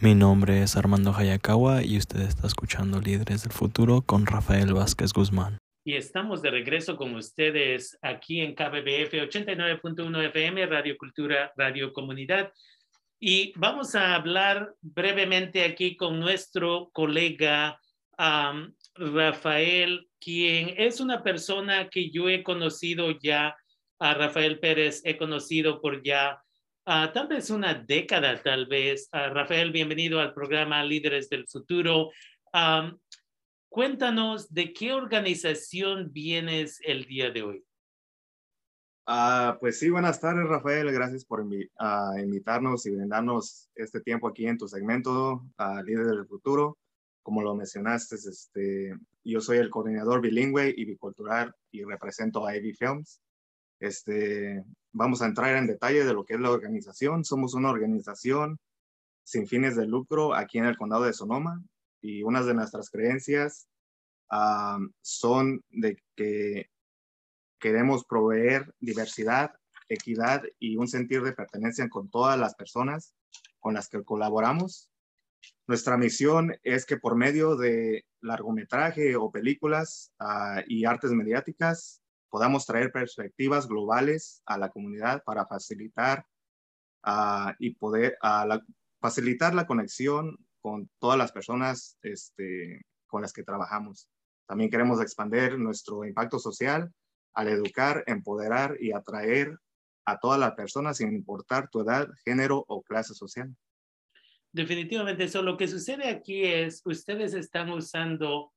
Mi nombre es Armando Hayakawa y usted está escuchando Líderes del Futuro con Rafael Vázquez Guzmán. Y estamos de regreso con ustedes aquí en KBBF 89.1 FM, Radio Cultura, Radio Comunidad. Y vamos a hablar brevemente aquí con nuestro colega Rafael, quien es una persona que yo he conocido ya, a Rafael Pérez, he conocido por ya uh, tal vez una década, tal vez. Uh, Rafael, bienvenido al programa Líderes del Futuro. Cuéntanos de qué organización vienes el día de hoy. Uh, pues sí, buenas tardes, Rafael. Gracias por invitarnos y brindarnos este tiempo aquí en tu segmento, Líderes del Futuro. Como lo mencionaste, este, yo soy el coordinador bilingüe y bicultural y represento a AV Films. Este, vamos a entrar en detalle de lo que es la organización. Somos una organización sin fines de lucro aquí en el condado de Sonoma y unas de nuestras creencias son de que queremos proveer diversidad, equidad y un sentir de pertenencia con todas las personas con las que colaboramos. Nuestra misión es que por medio de largometraje o películas ah, y artes mediáticas podamos traer perspectivas globales a la comunidad para facilitar uh, y poder uh, la, facilitar la conexión con todas las personas este, con las que trabajamos. También queremos expandir nuestro impacto social al educar, empoderar y atraer a todas las personas sin importar tu edad, género o clase social. Definitivamente eso. Lo que sucede aquí es, ustedes están usando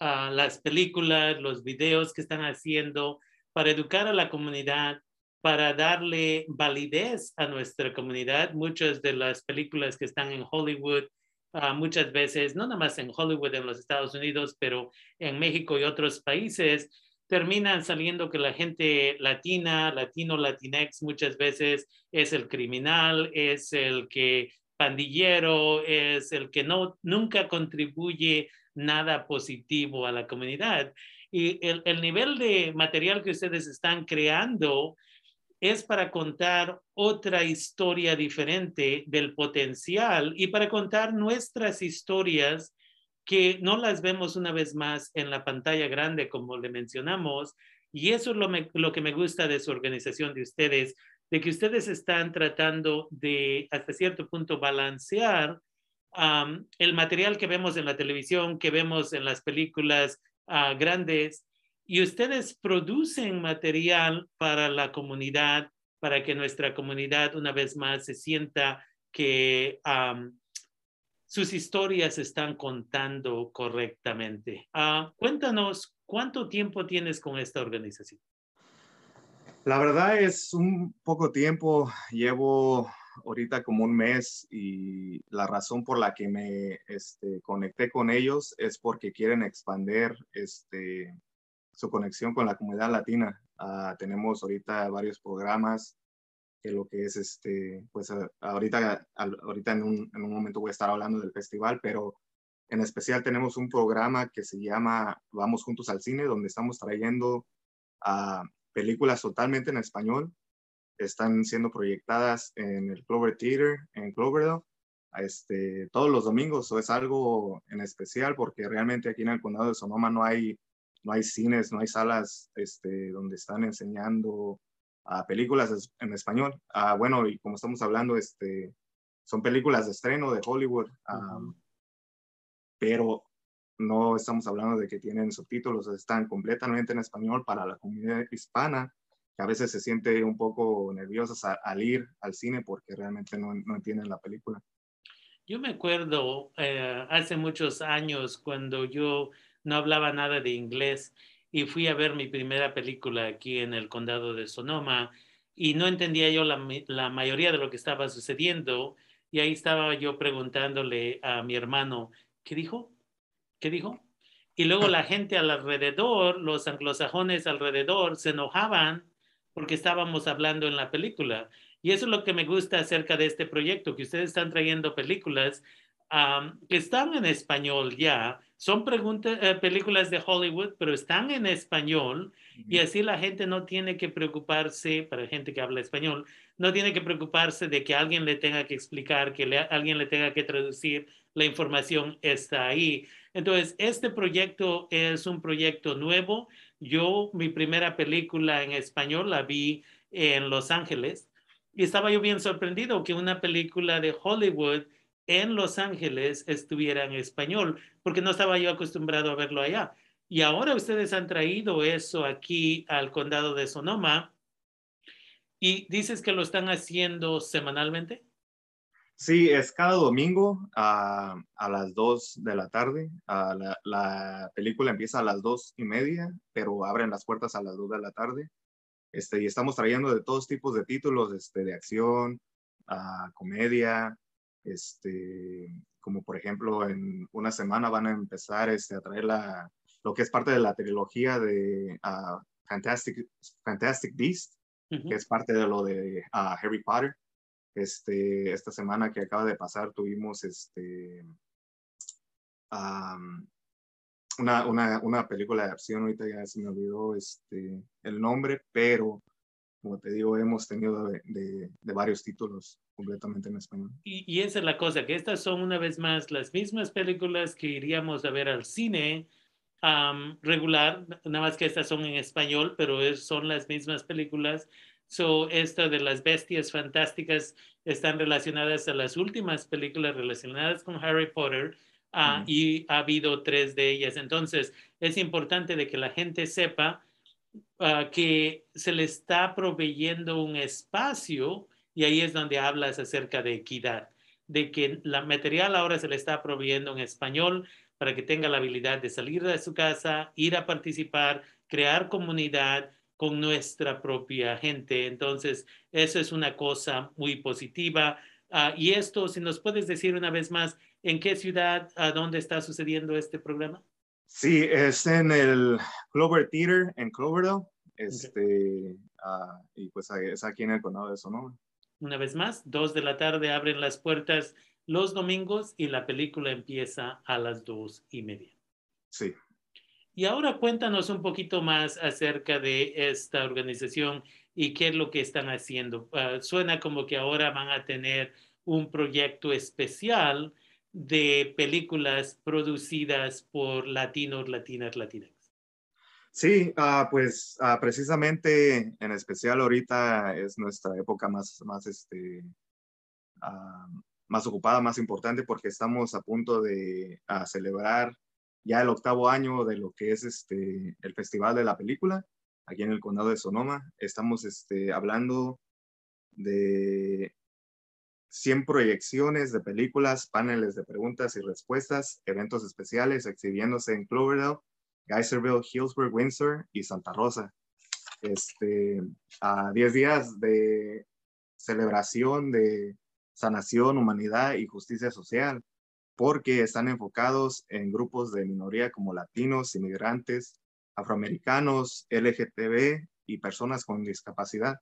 las películas, los videos que están haciendo para educar a la comunidad, para darle validez a nuestra comunidad. Muchas de las películas que están en Hollywood, uh, muchas veces, no nada más en Hollywood, en los Estados Unidos, pero en México y otros países, terminan saliendo que la gente latina, latino, latinex, muchas veces es el criminal, es el que pandillero, es el que no, nunca contribuye nada positivo a la comunidad. Y el, el nivel de material que ustedes están creando es para contar otra historia diferente del potencial y para contar nuestras historias que no las vemos una vez más en la pantalla grande, como le mencionamos. Y eso es lo, me, lo que me gusta de su organización de ustedes, de que ustedes están tratando de, hasta cierto punto, balancear um, el material que vemos en la televisión, que vemos en las películas uh, grandes, y ustedes producen material para la comunidad, para que nuestra comunidad una vez más se sienta que um, sus historias están contando correctamente. Uh, cuéntanos, ¿cuánto tiempo tienes con esta organización? La verdad es un poco tiempo. Llevo ahorita como un mes y la razón por la que me este, conecté con ellos es porque quieren expandir este, su conexión con la comunidad latina. Uh, tenemos ahorita varios programas que lo que es este, pues ahorita, ahorita en un, en un momento voy a estar hablando del festival, pero en especial tenemos un programa que se llama Vamos Juntos al Cine, donde estamos trayendo a películas totalmente en español están siendo proyectadas en el Clover Theater en Cloverdale este, todos los domingos. o es algo en especial porque realmente aquí en el condado de Sonoma no hay, no hay cines, no hay salas este, donde están enseñando uh, películas en español. Uh, bueno, y como estamos hablando, este, son películas de estreno de Hollywood, um, pero no estamos hablando de que tienen subtítulos, están completamente en español para la comunidad hispana que a veces se siente un poco nerviosa al ir al cine porque realmente no, no entienden la película. Yo me acuerdo eh, hace muchos años cuando yo no hablaba nada de inglés y fui a ver mi primera película aquí en el condado de Sonoma y no entendía yo la, la mayoría de lo que estaba sucediendo y ahí estaba yo preguntándole a mi hermano, ¿qué dijo? ¿Qué dijo? Y luego la gente alrededor, los anglosajones alrededor, se enojaban porque estábamos hablando en la película. Y eso es lo que me gusta acerca de este proyecto, que ustedes están trayendo películas que están en español ya, son eh, películas de Hollywood, pero están en español y así la gente no tiene que preocuparse, para gente que habla español, no tiene que preocuparse de que alguien le tenga que explicar, que alguien le tenga que traducir, la información está ahí. Entonces, este proyecto es un proyecto nuevo. Yo, mi primera película en español la vi en Los Ángeles y estaba yo bien sorprendido que una película de Hollywood en Los Ángeles estuviera en español, porque no estaba yo acostumbrado a verlo allá. Y ahora ustedes han traído eso aquí al condado de Sonoma y dices que lo están haciendo semanalmente. Sí, es cada domingo a, las 2 de la tarde. la, película empieza a las dos y media, pero abren las puertas a las 2 de la tarde. Este, y estamos trayendo de todos tipos de títulos, este, de acción, a comedia, este, como por ejemplo en una semana van a empezar este, a traer la, lo que es parte de la trilogía de uh, Fantastic, Fantastic Beast, que es parte de lo de uh, Harry Potter. Este, esta semana que acaba de pasar tuvimos este, um, una, una, una, película de acción, ahorita ya se me olvidó este, el nombre, pero como te digo, hemos tenido de, de, varios títulos completamente en español. Y, y, esa es la cosa, que estas son una vez más las mismas películas que iríamos a ver al cine regular, nada más que estas son en español, pero es, son las mismas películas. So, esta de las bestias fantásticas están relacionadas a las últimas películas relacionadas con Harry Potter ah, y ha habido tres de ellas. Entonces, es importante de que la gente sepa Ah, que se le está proveyendo un espacio y ahí es donde hablas acerca de equidad, de que la material ahora se le está proveyendo en español para que tenga la habilidad de salir de su casa, ir a participar, crear comunidad con nuestra propia gente. Entonces, eso es una cosa muy positiva. Ah, y esto, si nos puedes decir una vez más, ¿en qué ciudad, a dónde está sucediendo este programa? Sí, es en el Clover Theater en Cloverdale. Este, ah, y pues es aquí en el condado de Sonoma. Una vez más, dos de la tarde abren las puertas los domingos y la película empieza a las dos y media. Sí. Y ahora cuéntanos un poquito más acerca de esta organización y qué es lo que están haciendo. Ah, suena como que ahora van a tener un proyecto especial de películas producidas por latinos, latinas, latinas. Sí, ah, pues ah, precisamente en especial ahorita es nuestra época más, más, este, más ocupada, más importante porque estamos a punto de celebrar ya el octavo año de lo que es este, el Festival de la Película aquí en el condado de Sonoma. Estamos este, hablando de 100 proyecciones de películas, paneles de preguntas y respuestas, eventos especiales exhibiéndose en Cloverdale, Geyserville, Hillsburg, Windsor y Santa Rosa. Este, a 10 días de celebración de sanación, humanidad y justicia social, porque están enfocados en grupos de minoría como latinos, inmigrantes, afroamericanos, LGTB y personas con discapacidad.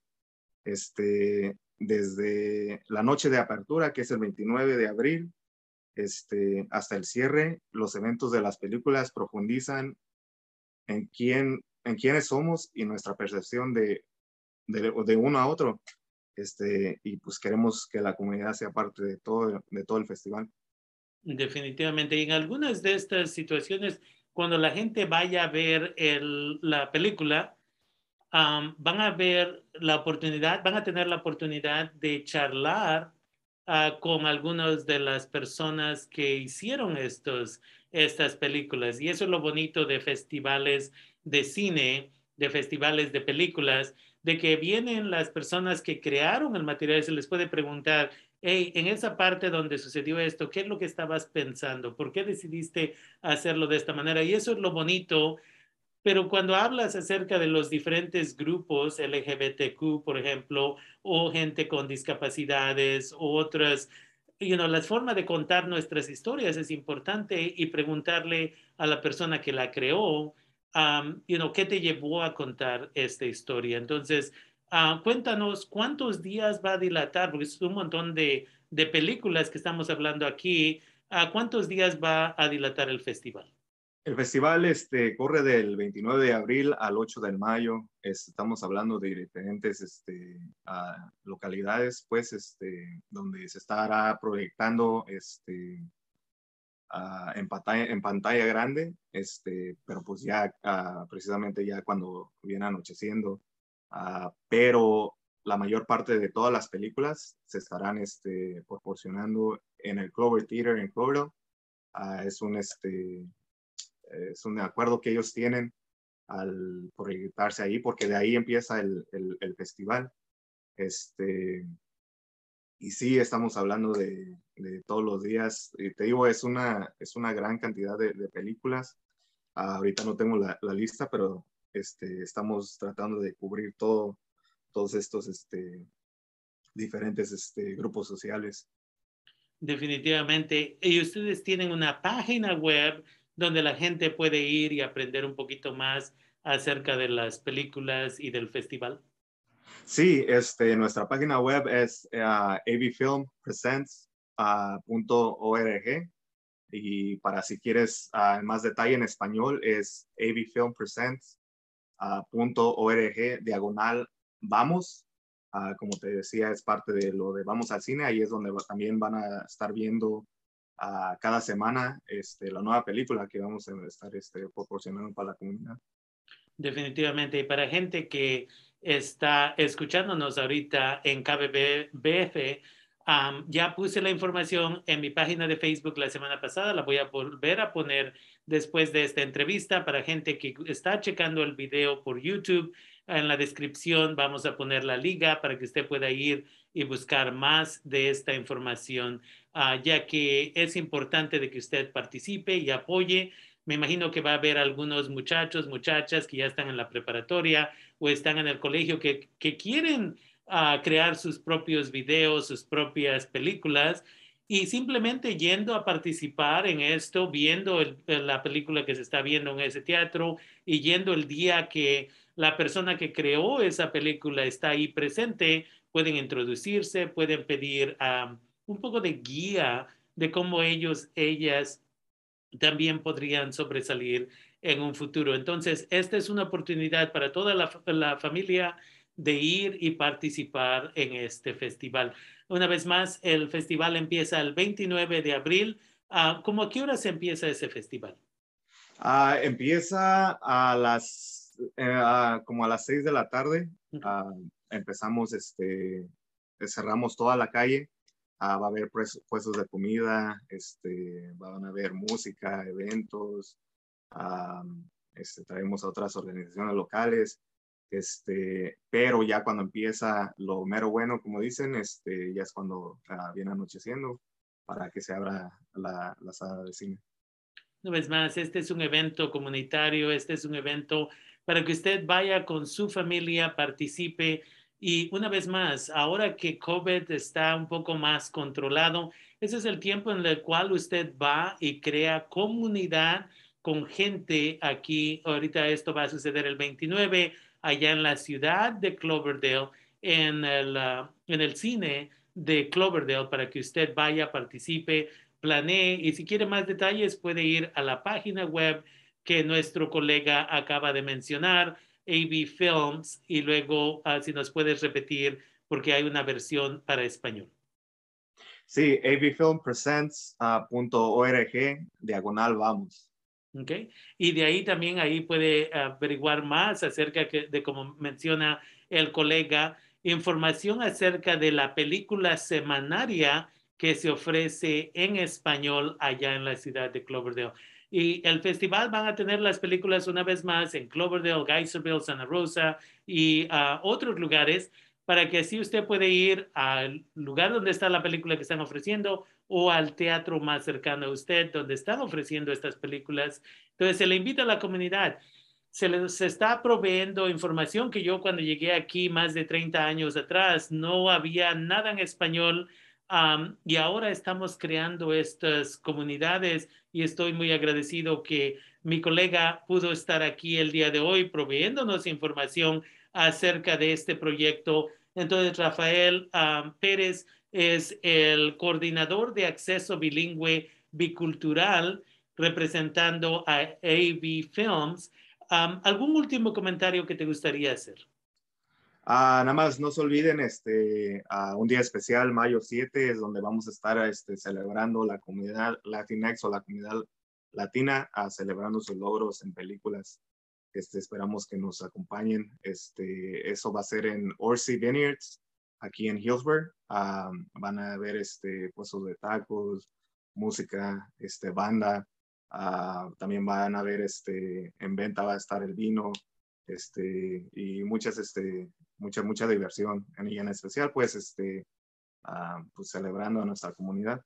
Este, desde la noche de apertura, que es el 29 de abril, este, hasta el cierre, los eventos de las películas profundizan en quién, en quiénes somos y nuestra percepción de, de, uno a otro. Este, y pues queremos que la comunidad sea parte de todo, de todo el festival. Definitivamente. Y en algunas de estas situaciones, cuando la gente vaya a ver la película, van a ver la oportunidad, van a tener la oportunidad de charlar ah, con algunas de las personas que hicieron estos, estas películas. Y eso es lo bonito de festivales de cine, de festivales de películas, de que vienen las personas que crearon el material y se les puede preguntar, hey, en esa parte donde sucedió esto, ¿qué es lo que estabas pensando? ¿Por qué decidiste hacerlo de esta manera? Y eso es lo bonito pero cuando hablas acerca de los diferentes grupos LGBTQ, por ejemplo, o gente con discapacidades o otras, you know, la forma de contar nuestras historias es importante y preguntarle a la persona que la creó, um, you know, ¿qué te llevó a contar esta historia? Entonces, uh, cuéntanos cuántos días va a dilatar, porque es un montón de, de películas que estamos hablando aquí. ¿A cuántos días va a dilatar el festival? El festival este, corre del 29 de abril al 8 de mayo. estamos hablando de diferentes este, uh, localidades, pues, este, donde se estará proyectando este, en, pantalla, en pantalla grande, este, pero pues ya precisamente ya cuando viene anocheciendo. Pero la mayor parte de todas las películas se estarán este, proporcionando en el Clover Theater en Cloverdale. es un este, es un acuerdo que ellos tienen al proyectarse ahí, porque de ahí empieza el, el, festival. Este, y sí, estamos hablando de, de, todos los días. Y te digo, es una, es una gran cantidad de, de películas. ahorita no tengo la, la, lista, pero este, estamos tratando de cubrir todo, todos estos este, diferentes este, grupos sociales. Definitivamente. Y ustedes tienen una página web donde la gente puede ir y aprender un poquito más acerca de las películas y del festival? Sí, este, nuestra página web es uh, avfilmpresents.org y para si quieres uh, más detalle en español es avfilmpresents.org diagonal vamos. Uh, como te decía, es parte de lo de Vamos al Cine, ahí es donde también van a estar viendo a cada semana este, la nueva película que vamos a estar este, proporcionando para la comunidad. Definitivamente. Y para gente que está escuchándonos ahorita en KBBF, ya puse la información en mi página de Facebook la semana pasada, la voy a volver a poner después de esta entrevista para gente que está checando el video por YouTube. En la descripción vamos a poner la liga para que usted pueda ir y buscar más de esta información, uh, ya que es importante de que usted participe y apoye. Me imagino que va a haber algunos muchachos, muchachas que ya están en la preparatoria o están en el colegio que, quieren uh, crear sus propios videos, sus propias películas y simplemente yendo a participar en esto, viendo el, la película que se está viendo en ese teatro y yendo el día que la persona que creó esa película está ahí presente, pueden introducirse, pueden pedir un poco de guía de cómo ellos, ellas también podrían sobresalir en un futuro. Entonces, esta es una oportunidad para toda la, familia de ir y participar en este festival. Una vez más, el festival empieza el 29 de abril. Uh, ¿Cómo a qué hora se empieza ese festival? Ah, empieza a las, eh, como a las 6 de la tarde empezamos, este, cerramos toda la calle. Ah, va a haber puestos de comida, este, van a haber música, eventos, este, traemos a otras organizaciones locales, este, pero ya cuando empieza lo mero bueno, como dicen, este, ya es cuando ah, viene anocheciendo para que se abra la, la sala de cine. Una vez más, este es un evento comunitario, este es un evento para que usted vaya con su familia, participe y una vez más, ahora que COVID está un poco más controlado, ese es el tiempo en el cual usted va y crea comunidad con gente aquí. Ahorita esto va a suceder el 29 allá en la ciudad de Cloverdale, en el, ah, en el cine de Cloverdale, para que usted vaya, participe, planee y si quiere más detalles puede ir a la página web que nuestro colega acaba de mencionar, AV Films, y luego uh, si nos puedes repetir, porque hay una versión para español. Sí, avfilmpresents.org, diagonal vamos. Okay. Y de ahí también ahí puede averiguar más acerca de, como menciona el colega, información acerca de la película semanaria que se ofrece en español allá en la ciudad de Cloverdale. Y el festival van a tener las películas una vez más en Cloverdale, Geyserville, Santa Rosa y a otros lugares para que así usted puede ir al lugar donde está la película que están ofreciendo o al teatro más cercano a usted donde están ofreciendo estas películas. Entonces se le invita a la comunidad. Se les está proveyendo información que yo cuando llegué aquí más de 30 años atrás no había nada en español y ahora estamos creando estas comunidades y estoy muy agradecido que mi colega pudo estar aquí el día de hoy proveyéndonos información acerca de este proyecto. Entonces, Rafael Pérez es el coordinador de acceso bilingüe bicultural representando a AV Films. Um, ¿Algún último comentario que te gustaría hacer? Ah, nada más no se olviden, este, un día especial, mayo 7, es donde vamos a estar este, celebrando la comunidad Latinx o la comunidad latina, celebrando sus logros en películas. Este, esperamos que nos acompañen. Este, eso va a ser en Orsi Vineyards, aquí en Hillsborough. Ah, van a ver este, puestos de tacos, música, este, banda. Ah, también van a ver este, en venta va a estar el vino este, y muchas, este, mucha, mucha diversión. Y en especial, pues, este, ah, pues celebrando a nuestra comunidad.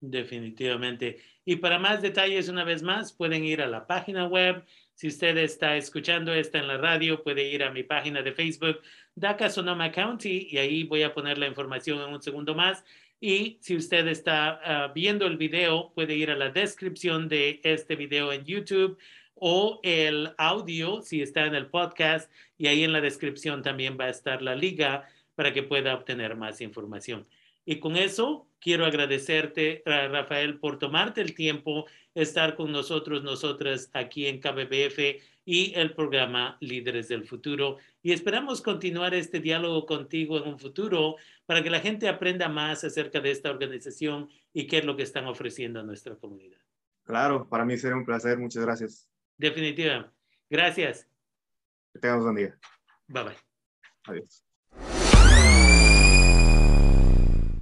Definitivamente. Y para más detalles, una vez más, pueden ir a la página web. Si usted está escuchando esta en la radio, puede ir a mi página de Facebook, DACA Sonoma County, y ahí voy a poner la información en un segundo más. Y si usted está ah, viendo el video, puede ir a la descripción de este video en YouTube o el audio si está en el podcast y ahí en la descripción también va a estar la liga para que pueda obtener más información. Y con eso quiero agradecerte, Rafael, por tomarte el tiempo, estar con nosotros, nosotras aquí en KBBF y el programa Líderes del Futuro. Y esperamos continuar este diálogo contigo en un futuro para que la gente aprenda más acerca de esta organización y qué es lo que están ofreciendo a nuestra comunidad. Claro, para mí será un placer. Muchas gracias. Definitivamente. Gracias. Que tengamos un buen día. Bye bye. Adiós.